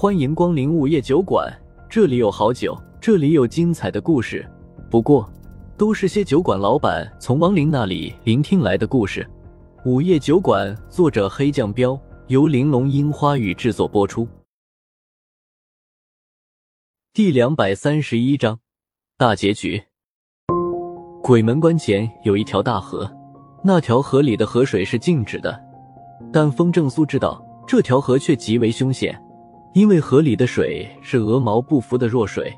欢迎光临午夜酒馆，这里有好酒，这里有精彩的故事。不过，都是些酒馆老板从亡灵那里聆听来的故事。午夜酒馆，作者黑酱标，由玲珑樱花雨制作播出。第两百三十一章，大结局。鬼门关前有一条大河，那条河里的河水是静止的，但风正苏知道这条河却极为凶险，因为河里的水是鹅毛不服的弱水，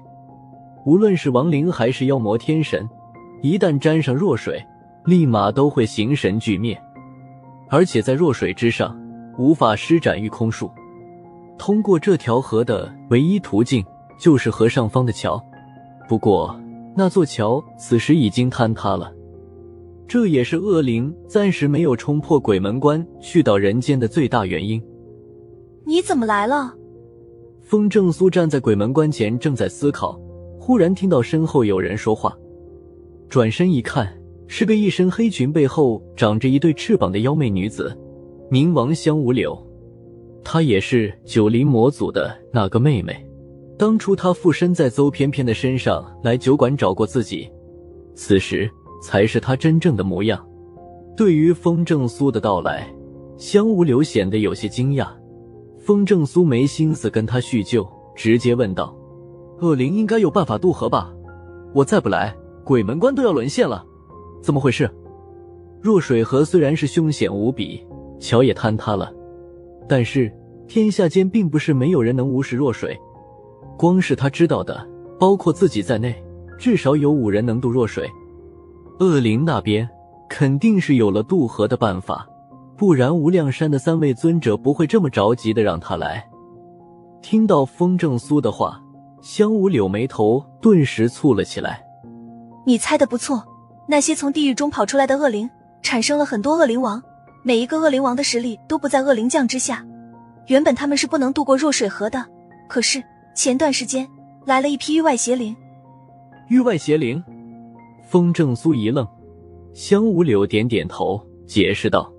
无论是亡灵还是妖魔天神，一旦沾上弱水，立马都会形神俱灭。而且在弱水之上，无法施展御空术。通过这条河的唯一途径就是河上方的桥。不过那座桥此时已经坍塌了，这也是恶灵暂时没有冲破鬼门关去到人间的最大原因。你怎么来了？风正苏站在鬼门关前，正在思考，忽然听到身后有人说话，转身一看。是个一身黑裙、背后长着一对翅膀的妖媚女子，冥王香无柳。她也是九灵魔祖的那个妹妹。当初她附身在邹翩翩的身上来酒馆找过自己，此时才是她真正的模样。对于风正苏的到来，香无柳显得有些惊讶。风正苏没心思跟他叙旧，直接问道：“恶灵应该有办法渡河吧？我再不来，鬼门关都要沦陷了。”怎么回事？弱水河虽然是凶险无比，桥也坍塌了，但是天下间并不是没有人能无视弱水。光是他知道的，包括自己在内，至少有五人能渡弱水。恶灵那边肯定是有了渡河的办法，不然无量山的三位尊者不会这么着急的让他来。听到风正苏的话，香无柳眉头顿时蹙了起来。你猜的不错。那些从地狱中跑出来的恶灵，产生了很多恶灵王，每一个恶灵王的实力都不在恶灵将之下。原本他们是不能渡过弱水河的，可是前段时间来了一批域外邪灵。域外邪灵，风正苏一愣，香无柳点点头，解释道：“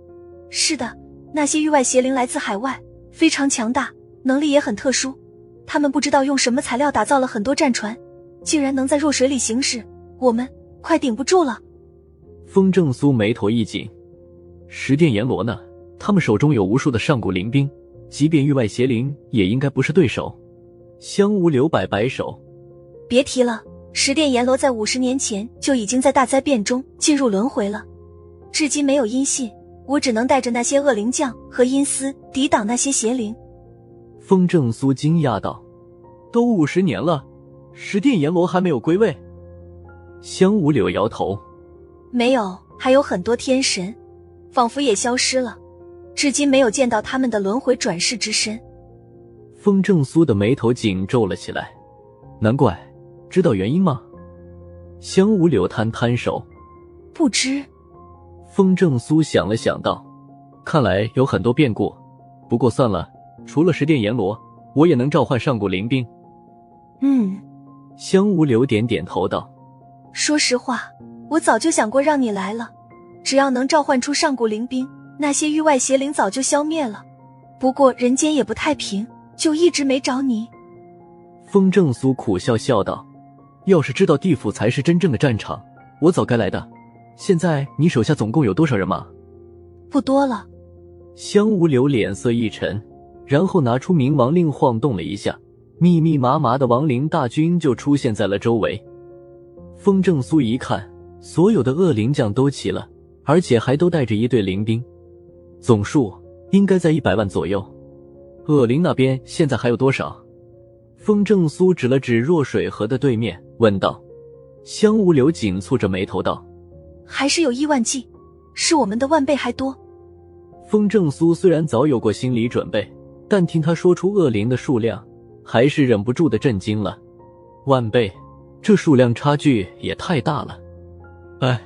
是的，那些域外邪灵来自海外，非常强大，能力也很特殊。他们不知道用什么材料打造了很多战船，竟然能在弱水里行驶。我们。”快顶不住了！风正苏眉头一紧，十殿阎罗呢？他们手中有无数的上古灵兵，即便域外邪灵也应该不是对手。香无留摆摆手，别提了。十殿阎罗在五十年前就已经在大灾变中进入轮回了，至今没有音信。我只能带着那些恶灵将和阴司抵挡那些邪灵。风正苏惊讶道：“都五十年了，十殿阎罗还没有归位？”香无柳摇头，没有，还有很多天神，仿佛也消失了，至今没有见到他们的轮回转世之身。风正苏的眉头紧皱了起来，难怪，知道原因吗？香无柳摊摊手，不知。风正苏想了想道：“看来有很多变故，不过算了，除了十殿阎罗，我也能召唤上古灵兵。”嗯，香无柳点点头道。说实话，我早就想过让你来了。只要能召唤出上古灵兵，那些域外邪灵早就消灭了。不过人间也不太平，就一直没找你。风正苏苦笑笑道：“要是知道地府才是真正的战场，我早该来的。现在你手下总共有多少人马？”不多了。香无流脸色一沉，然后拿出冥王令晃动了一下，密密麻麻的亡灵大军就出现在了周围。风正苏一看，所有的恶灵将都齐了，而且还都带着一队灵兵，总数应该在一百万左右。恶灵那边现在还有多少？风正苏指了指若水河的对面，问道。香无流紧蹙着眉头道：“还是有亿万计，是我们的万倍还多。”风正苏虽然早有过心理准备，但听他说出恶灵的数量，还是忍不住的震惊了。万倍。这数量差距也太大了，哎，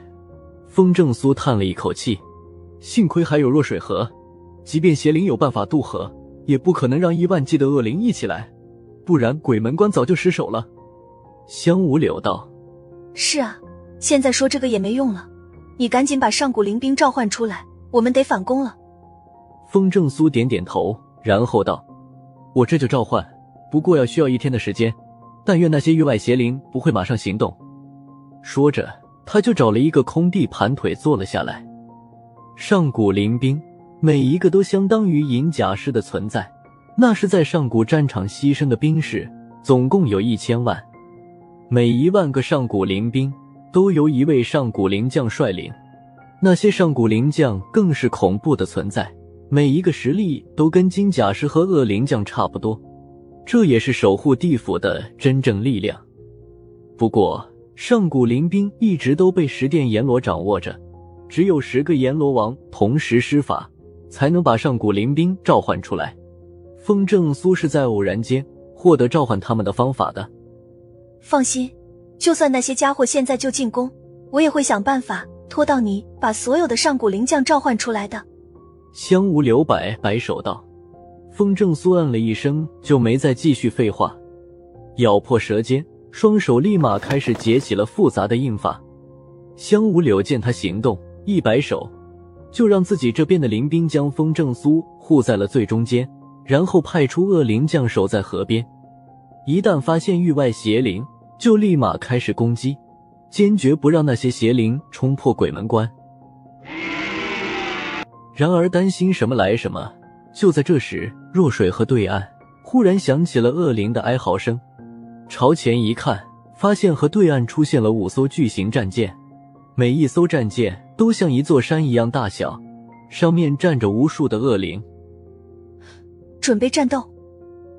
风正苏叹了一口气，幸亏还有弱水河，即便邪灵有办法渡河，也不可能让亿万计的恶灵一起来，不然鬼门关早就失守了。香无柳道：“是啊，现在说这个也没用了，你赶紧把上古灵兵召唤出来，我们得反攻了。”风正苏点点头，然后道：“我这就召唤，不过要需要一天的时间。但愿那些域外邪灵不会马上行动。说着，他就找了一个空地盘腿坐了下来。上古灵兵每一个都相当于银甲师的存在，那是在上古战场牺牲的兵士，总共有一千万。每一万个上古灵兵都由一位上古灵将率领，那些上古灵将更是恐怖的存在，每一个实力都跟金甲师和恶灵将差不多。这也是守护地府的真正力量。不过，上古灵兵一直都被十殿阎罗掌握着，只有十个阎罗王同时施法，才能把上古灵兵召唤出来。风正苏是在偶然间获得召唤他们的方法的。放心，就算那些家伙现在就进攻，我也会想办法拖到你把所有的上古灵将召唤出来的。香无留摆摆手道。风正苏嗯了一声，就没再继续废话，咬破舌尖，双手立马开始结起了复杂的印法。香无柳见他行动，一摆手，就让自己这边的灵兵将风正苏护在了最中间，然后派出恶灵将守在河边，一旦发现域外邪灵，就立马开始攻击，坚决不让那些邪灵冲破鬼门关。然而担心什么来什么。就在这时，若水河对岸忽然响起了恶灵的哀嚎声。朝前一看，发现河对岸出现了五艘巨型战舰，每一艘战舰都像一座山一样大小，上面站着无数的恶灵，准备战斗。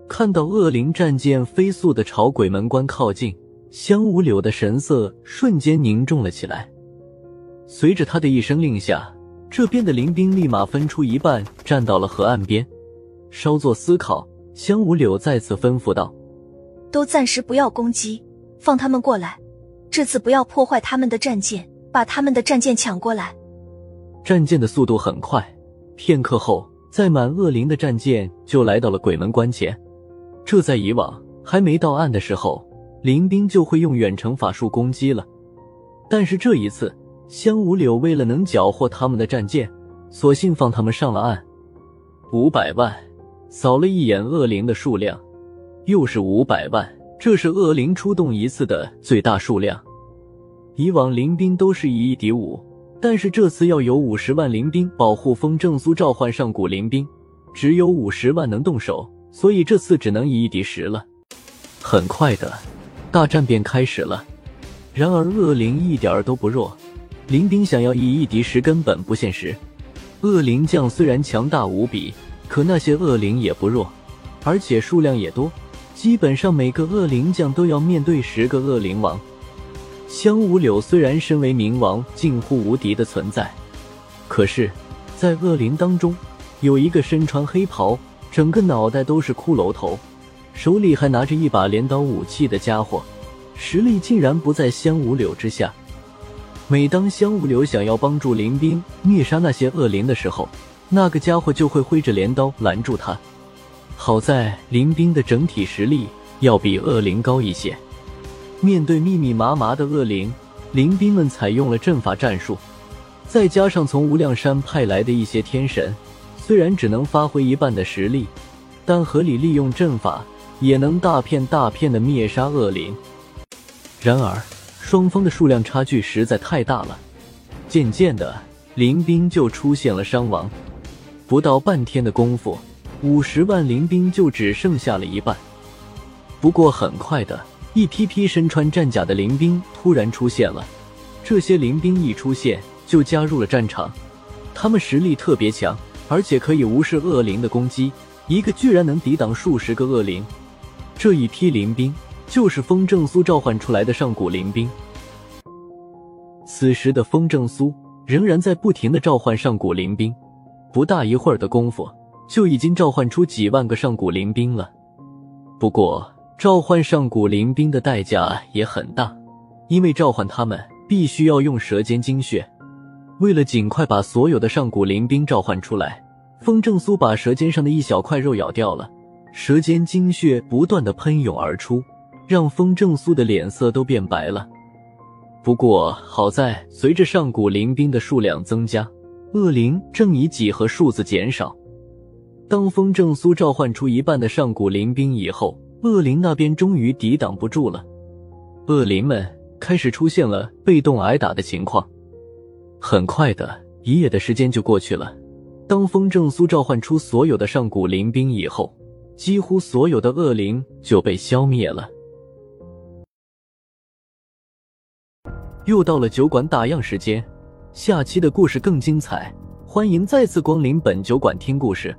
看到恶灵战舰飞速的朝鬼门关靠近，香无柳的神色瞬间凝重了起来。随着他的一声令下。这边的灵兵立马分出一半，站到了河岸边，稍作思考，香无柳再次吩咐道：“都暂时不要攻击，放他们过来。这次不要破坏他们的战舰，把他们的战舰抢过来。”战舰的速度很快，片刻后，载满恶灵的战舰就来到了鬼门关前。这在以往还没到岸的时候，灵兵就会用远程法术攻击了，但是这一次。香无柳为了能缴获他们的战舰，索性放他们上了岸。五百万，扫了一眼恶灵的数量，又是五百万，这是恶灵出动一次的最大数量。以往灵兵都是以一敌五，但是这次要有五十万灵兵保护风正苏召唤上古灵兵，只有五十万能动手，所以这次只能以一敌十了。很快的，大战便开始了。然而恶灵一点都不弱。林兵想要以一敌十根本不现实。恶灵将虽然强大无比，可那些恶灵也不弱，而且数量也多，基本上每个恶灵将都要面对十个恶灵王。香无柳虽然身为冥王，近乎无敌的存在，可是，在恶灵当中，有一个身穿黑袍，整个脑袋都是骷髅头，手里还拿着一把镰刀武器的家伙，实力竟然不在香无柳之下。每当香无柳想要帮助林兵灭杀那些恶灵的时候，那个家伙就会挥着镰刀拦住他。好在林兵的整体实力要比恶灵高一些，面对密密麻麻的恶灵，林兵们采用了阵法战术，再加上从无量山派来的一些天神，虽然只能发挥一半的实力，但合理利用阵法，也能大片大片的灭杀恶灵。然而。双方的数量差距实在太大了，渐渐的，灵兵就出现了伤亡。不到半天的功夫，五十万灵兵就只剩下了一半。不过很快的，一批批身穿战甲的灵兵突然出现了。这些灵兵一出现就加入了战场，他们实力特别强，而且可以无视恶灵的攻击，一个居然能抵挡数十个恶灵。这一批灵兵。就是风正苏召唤出来的上古灵兵。此时的风正苏仍然在不停的召唤上古灵兵，不大一会儿的功夫，就已经召唤出几万个上古灵兵了。不过，召唤上古灵兵的代价也很大，因为召唤他们必须要用舌尖精血。为了尽快把所有的上古灵兵召唤出来，风正苏把舌尖上的一小块肉咬掉了，舌尖精血不断的喷涌而出。让风正苏的脸色都变白了。不过好在，随着上古灵兵的数量增加，恶灵正以几何数字减少。当风正苏召唤出一半的上古灵兵以后，恶灵那边终于抵挡不住了，恶灵们开始出现了被动挨打的情况。很快的一夜的时间就过去了。当风正苏召唤出所有的上古灵兵以后，几乎所有的恶灵就被消灭了。又到了酒馆打烊时间，下期的故事更精彩，欢迎再次光临本酒馆听故事。